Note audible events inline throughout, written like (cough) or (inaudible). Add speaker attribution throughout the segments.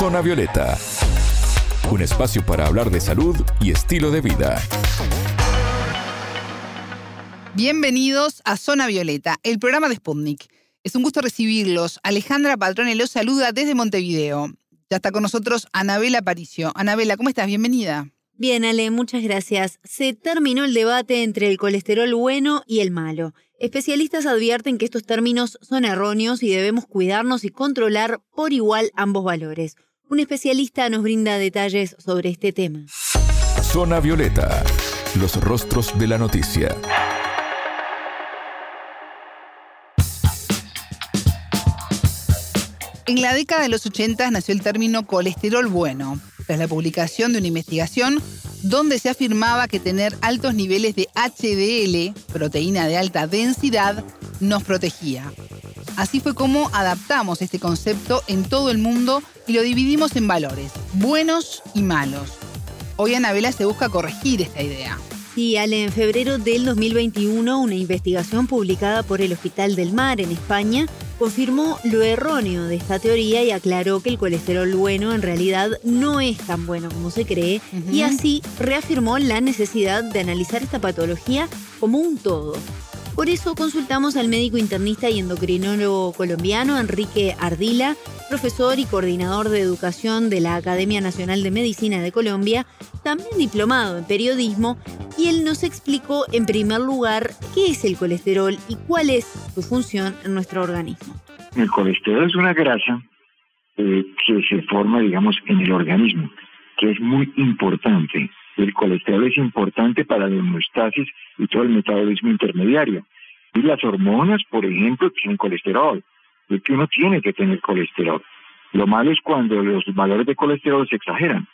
Speaker 1: Zona Violeta, un espacio para hablar de salud y estilo de vida.
Speaker 2: Bienvenidos a Zona Violeta, el programa de Sputnik. Es un gusto recibirlos. Alejandra Patrone los saluda desde Montevideo. Ya está con nosotros Anabela Aparicio. Anabela, ¿cómo estás? Bienvenida.
Speaker 3: Bien, Ale, muchas gracias. Se terminó el debate entre el colesterol bueno y el malo. Especialistas advierten que estos términos son erróneos y debemos cuidarnos y controlar por igual ambos valores. Un especialista nos brinda detalles sobre este tema.
Speaker 1: Zona Violeta, los rostros de la noticia.
Speaker 2: En la década de los 80 nació el término colesterol bueno, tras la publicación de una investigación donde se afirmaba que tener altos niveles de HDL, proteína de alta densidad, nos protegía. Así fue como adaptamos este concepto en todo el mundo y lo dividimos en valores, buenos y malos. Hoy Anabela se busca corregir esta idea.
Speaker 3: Sí, Ale, en febrero del 2021, una investigación publicada por el Hospital del Mar en España confirmó lo erróneo de esta teoría y aclaró que el colesterol bueno en realidad no es tan bueno como se cree y así reafirmó la necesidad de analizar esta patología como un todo. Por eso consultamos al médico internista y endocrinólogo colombiano Enrique Ardila, profesor y coordinador de educación de la Academia Nacional de Medicina de Colombia, también diplomado en periodismo, y él nos explicó en primer lugar qué es el colesterol y cuál es su función en nuestro organismo.
Speaker 4: El colesterol es una grasa eh, que se forma, digamos, en el organismo, que es muy importante. El colesterol es importante para la hemostasis y todo el metabolismo intermediario. Y las hormonas, por ejemplo, tienen colesterol. Es que uno tiene que tener colesterol. Lo malo es cuando los valores de colesterol se exageran.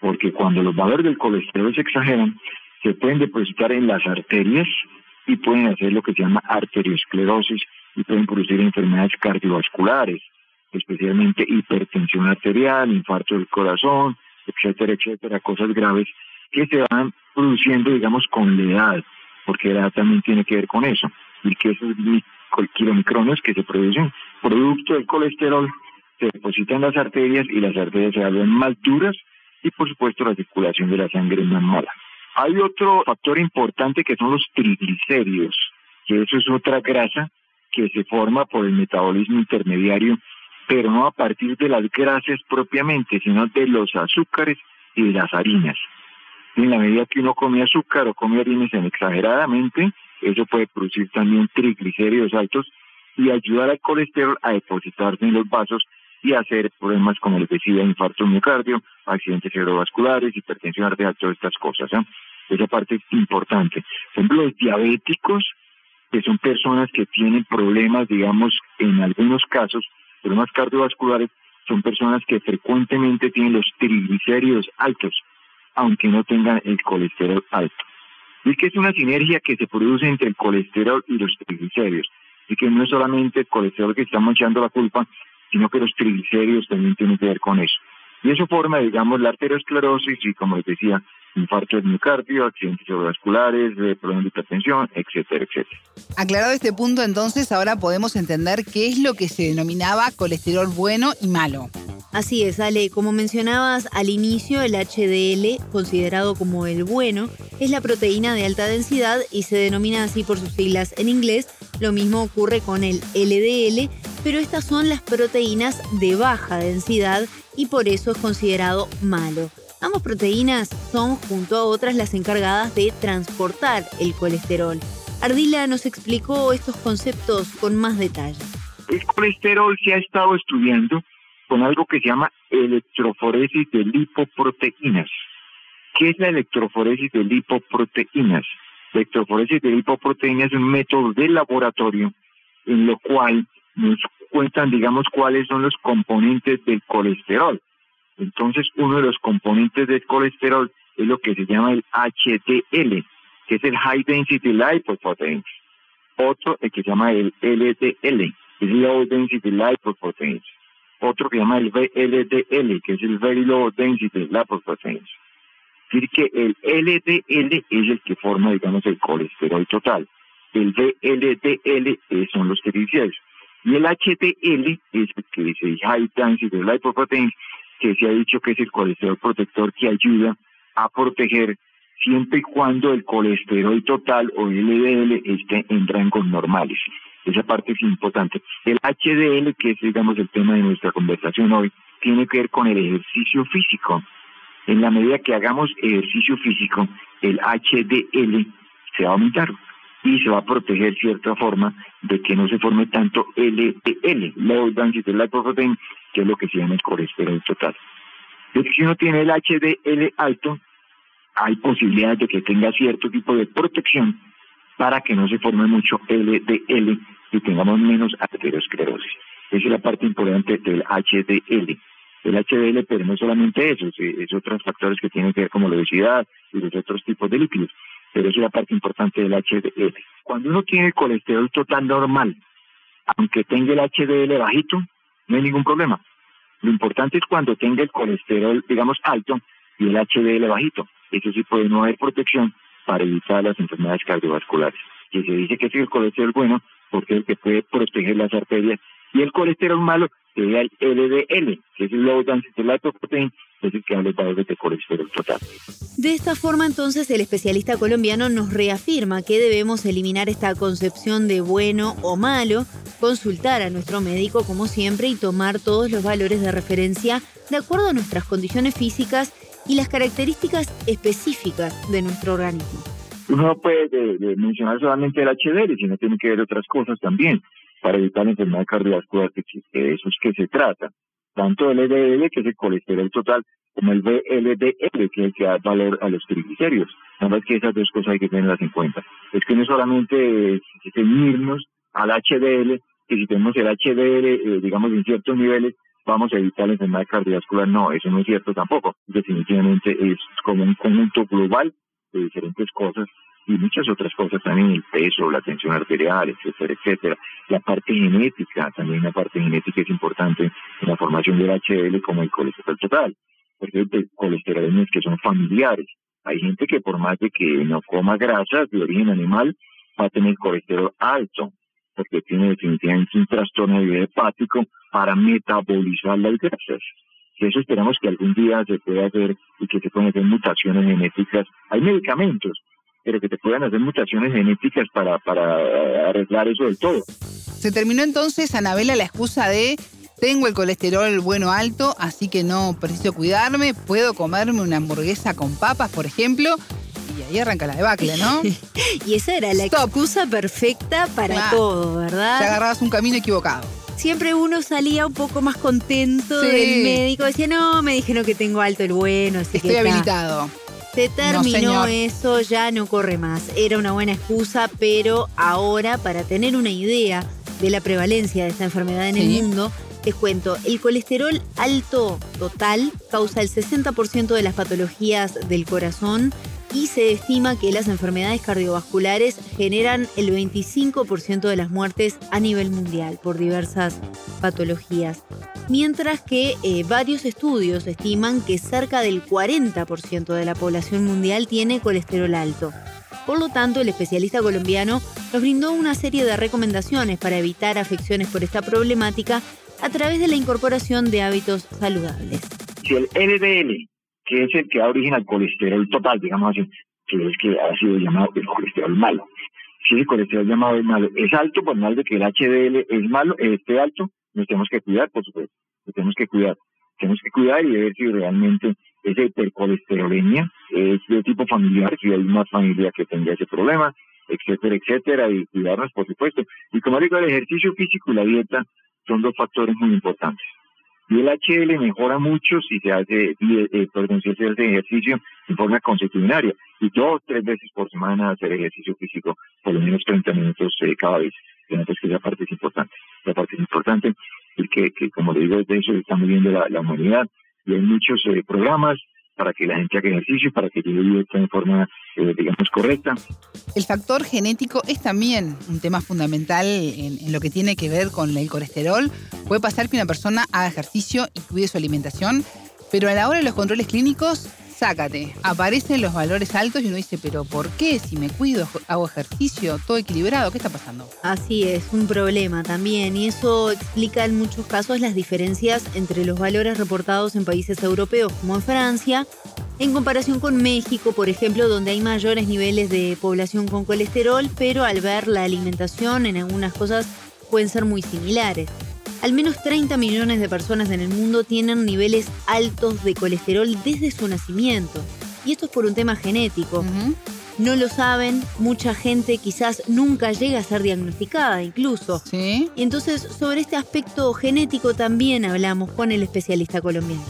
Speaker 4: Porque cuando los valores del colesterol se exageran, se pueden depositar en las arterias y pueden hacer lo que se llama arteriosclerosis y pueden producir enfermedades cardiovasculares, especialmente hipertensión arterial, infarto del corazón, etcétera, etcétera, cosas graves que se van produciendo, digamos, con la edad, porque la edad también tiene que ver con eso, y que esos kilomicrones que se producen producto del colesterol se depositan en las arterias y las arterias se vuelven más duras y por supuesto la circulación de la sangre es más mala. Hay otro factor importante que son los triglicéridos, que eso es otra grasa que se forma por el metabolismo intermediario, pero no a partir de las grasas propiamente, sino de los azúcares y de las harinas. En la medida que uno come azúcar o come harinas en exageradamente, eso puede producir también triglicéridos altos y ayudar al colesterol a depositarse en los vasos y hacer problemas como les decía, infarto miocardio, accidentes cerebrovasculares, hipertensión arterial, todas estas cosas. ¿eh? Esa parte es importante. Por ejemplo, los diabéticos, que son personas que tienen problemas, digamos, en algunos casos, problemas cardiovasculares, son personas que frecuentemente tienen los triglicéridos altos, aunque no tengan el colesterol alto. Y que es una sinergia que se produce entre el colesterol y los triglicéridos. Y que no es solamente el colesterol que estamos echando la culpa, sino que los triglicéridos también tienen que ver con eso. Y eso forma, digamos, la arteriosclerosis y, como les decía, infarto de miocardio, accidentes cerebrovasculares, problemas de hipertensión, etcétera, etcétera.
Speaker 2: Aclarado este punto, entonces, ahora podemos entender qué es lo que se denominaba colesterol bueno y malo.
Speaker 3: Así es, Ale. Como mencionabas al inicio, el HDL, considerado como el bueno, es la proteína de alta densidad y se denomina así por sus siglas en inglés. Lo mismo ocurre con el LDL, pero estas son las proteínas de baja densidad y por eso es considerado malo. Ambas proteínas son, junto a otras, las encargadas de transportar el colesterol. Ardila nos explicó estos conceptos con más detalle.
Speaker 4: El colesterol se ha estado estudiando con algo que se llama electroforesis de lipoproteínas. ¿Qué es la electroforesis de lipoproteínas? La electroforesis de lipoproteínas es un método de laboratorio en lo cual nos cuentan, digamos, cuáles son los componentes del colesterol. Entonces, uno de los componentes del colesterol es lo que se llama el HDL, que es el High Density Lipoproteins. Otro, el que se llama el LDL, es Low Density Lipoproteins. Otro que se llama el VLDL, que es el Very Low Density Lipoproteins. Es decir, que el LDL es el que forma, digamos, el colesterol total. El VLDL son los triglicéridos. Y el HDL es el que dice High Density Lipoproteins, que se ha dicho que es el colesterol protector que ayuda a proteger siempre y cuando el colesterol total o LDL esté en rangos normales. Esa parte es importante. El HDL, que es, digamos, el tema de nuestra conversación hoy, tiene que ver con el ejercicio físico. En la medida que hagamos ejercicio físico, el HDL se va a aumentar y se va a proteger cierta forma de que no se forme tanto LDL, low density lipoprotein, que es lo que se llama el colesterol total. Entonces, si uno tiene el HDL alto, hay posibilidades de que tenga cierto tipo de protección para que no se forme mucho LDL y tengamos menos aterosclerosis. Esa es la parte importante del HDL. El HDL, pero no solamente eso, es, otros factores que tienen que ver como la obesidad y los otros tipos de lípidos, pero esa es la parte importante del HDL. Cuando uno tiene el colesterol total normal, aunque tenga el HDL bajito, no hay ningún problema. Lo importante es cuando tenga el colesterol, digamos, alto y el HDL bajito. Eso sí puede no haber protección para evitar las enfermedades cardiovasculares. Y se dice que es el colesterol bueno porque es el que puede proteger las arterias y el colesterol malo sería el LDL, que es el low density lipoprotein, es el que de total.
Speaker 3: De esta forma, entonces, el especialista colombiano nos reafirma que debemos eliminar esta concepción de bueno o malo, consultar a nuestro médico como siempre y tomar todos los valores de referencia de acuerdo a nuestras condiciones físicas y las características específicas de nuestro organismo.
Speaker 4: Uno no puede mencionar solamente el HDL, sino tiene que ver otras cosas también para evitar la enfermedad cardiovascular, que de eso es que se trata. Tanto el LDL, que es el colesterol total, como el VLDL, que es el que da valor a los triglicéridos. Nada más que esas dos cosas hay que tenerlas en cuenta. Es que no solamente ceñirnos al HDL, que si tenemos el HDL, eh, digamos, en ciertos niveles, vamos a evitar la enfermedad cardiovascular. No, eso no es cierto tampoco. Definitivamente es como un conjunto global de diferentes cosas y muchas otras cosas también, el peso, la tensión arterial, etcétera, etcétera. La parte genética, también la parte genética es importante del HDL como el colesterol total, porque hay colesterolemias que son familiares. Hay gente que por más de que no coma grasas de origen animal, va a tener colesterol alto, porque tiene definitivamente un trastorno de hepático para metabolizar las grasas. Y eso esperamos que algún día se pueda hacer y que se puedan hacer mutaciones genéticas. Hay medicamentos, pero que te puedan hacer mutaciones genéticas para, para arreglar eso del todo.
Speaker 2: Se terminó entonces, Anabela, la excusa de tengo el colesterol bueno alto, así que no preciso cuidarme, puedo comerme una hamburguesa con papas, por ejemplo, y ahí arranca la debacle, ¿no? (laughs)
Speaker 3: y esa era la excusa perfecta para todo, ¿verdad?
Speaker 2: Te agarrabas un camino equivocado
Speaker 3: siempre uno salía un poco más contento del médico. Decía, no, me dijeron que tengo alto el bueno, así
Speaker 2: Estoy habilitado.
Speaker 3: Se terminó eso, ya no corre más. Era una buena excusa, pero ahora, para tener una idea de la prevalencia de esta enfermedad en el mundo, les cuento, el colesterol alto total causa el 60% de las patologías del corazón y se estima que las enfermedades cardiovasculares generan el 25% de las muertes a nivel mundial por diversas patologías, mientras que eh, varios estudios estiman que cerca del 40% de la población mundial tiene colesterol alto. Por lo tanto, el especialista colombiano nos brindó una serie de recomendaciones para evitar afecciones por esta problemática a través de la incorporación de hábitos saludables.
Speaker 4: Si el LDL que es el que da origen al colesterol total, digamos así, que es que ha sido llamado el colesterol malo. Si el colesterol llamado es malo es alto, por mal de que el HDL es malo, esté alto, nos tenemos que cuidar, por supuesto, nos tenemos que cuidar. Tenemos que cuidar y ver si realmente es hipercolesterolemia, es de tipo familiar, si hay una familia que tenga ese problema, etcétera, etcétera, y cuidarnos, por supuesto. Y como digo, el ejercicio físico y la dieta son dos factores muy importantes. Y el HL mejora mucho si se hace, eh, perdón, si se ejercicio en forma constitucionaria y dos, tres veces por semana hacer ejercicio físico, por lo menos 30 minutos eh, cada vez. Entonces, que esa parte es importante. La parte es importante y que, que como le digo, de eso está moviendo la, la humanidad y hay muchos eh, programas para que la gente haga ejercicio, para que lleve esto en forma, eh, digamos, correcta.
Speaker 2: El factor genético es también un tema fundamental en, lo que tiene que ver con el colesterol. Puede pasar que una persona haga ejercicio y cuide su alimentación, pero a la hora de los controles clínicos sácate. Aparecen los valores altos y uno dice, pero ¿por qué? Si me cuido, hago ejercicio, todo equilibrado, ¿qué está pasando?
Speaker 3: Así es, un problema también. Y eso explica en muchos casos las diferencias entre los valores reportados en países europeos como en Francia, en comparación con México, por ejemplo, donde hay mayores niveles de población con colesterol, pero al ver la alimentación en algunas cosas pueden ser muy similares. Al menos 30 millones de personas en el mundo tienen niveles altos de colesterol desde su nacimiento. Y esto es por un tema genético. No lo saben, mucha gente quizás nunca llega a ser diagnosticada incluso.
Speaker 2: ¿Sí?
Speaker 3: Y entonces sobre este aspecto genético también hablamos con el especialista colombiano.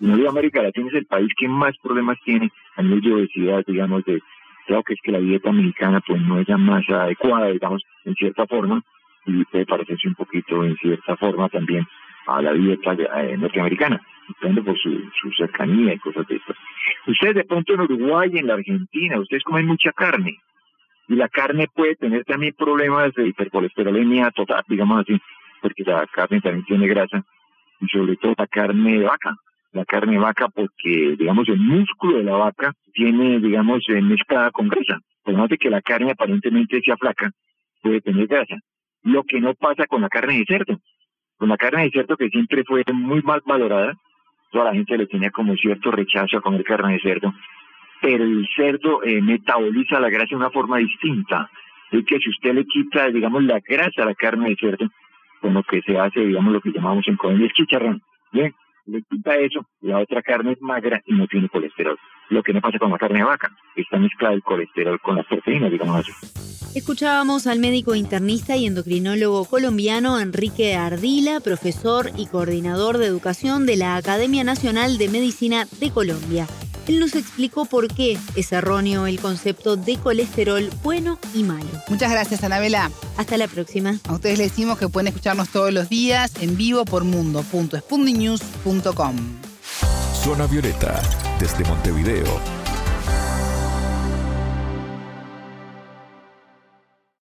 Speaker 4: No América Latina es el país que más problemas tiene a nivel de obesidad, digamos, de, creo que es que la dieta mexicana pues no es la más adecuada, digamos, en cierta forma, y puede parecerse un poquito en cierta forma también a la dieta eh, norteamericana, depende por su, cercanía y cosas de estas. Ustedes de pronto en Uruguay, en la Argentina, ustedes comen mucha carne, y la carne puede tener también problemas de hipercolesterolemia total, digamos así, porque la carne también tiene grasa, y sobre todo la carne de vaca, la carne de vaca porque, digamos, el músculo de la vaca tiene, digamos, eh, mezclada con grasa. Por más de que la carne aparentemente sea flaca, puede tener grasa lo que no pasa con la carne de cerdo. Con la carne de cerdo que siempre fue muy mal valorada, toda la gente le tenía como cierto rechazo a comer carne de cerdo, pero el cerdo eh, metaboliza la grasa de una forma distinta. Es que si usted le quita, digamos, la grasa a la carne de cerdo, con lo que se hace, digamos, lo que llamamos en Colombia el chicharrón, ¿bien? le quita eso, la otra carne es magra y no tiene colesterol. Lo que no pasa con la carne de vaca, está mezclada el colesterol con las proteínas, digamos así.
Speaker 3: Escuchábamos al médico internista y endocrinólogo colombiano Enrique Ardila, profesor y coordinador de educación de la Academia Nacional de Medicina de Colombia. Él nos explicó por qué es erróneo el concepto de colesterol bueno y malo.
Speaker 2: Muchas gracias, Anabela.
Speaker 3: Hasta la próxima.
Speaker 2: A ustedes les decimos que pueden escucharnos todos los días en vivo por mundo.spundinews.com.
Speaker 1: Zona Violeta, desde Montevideo,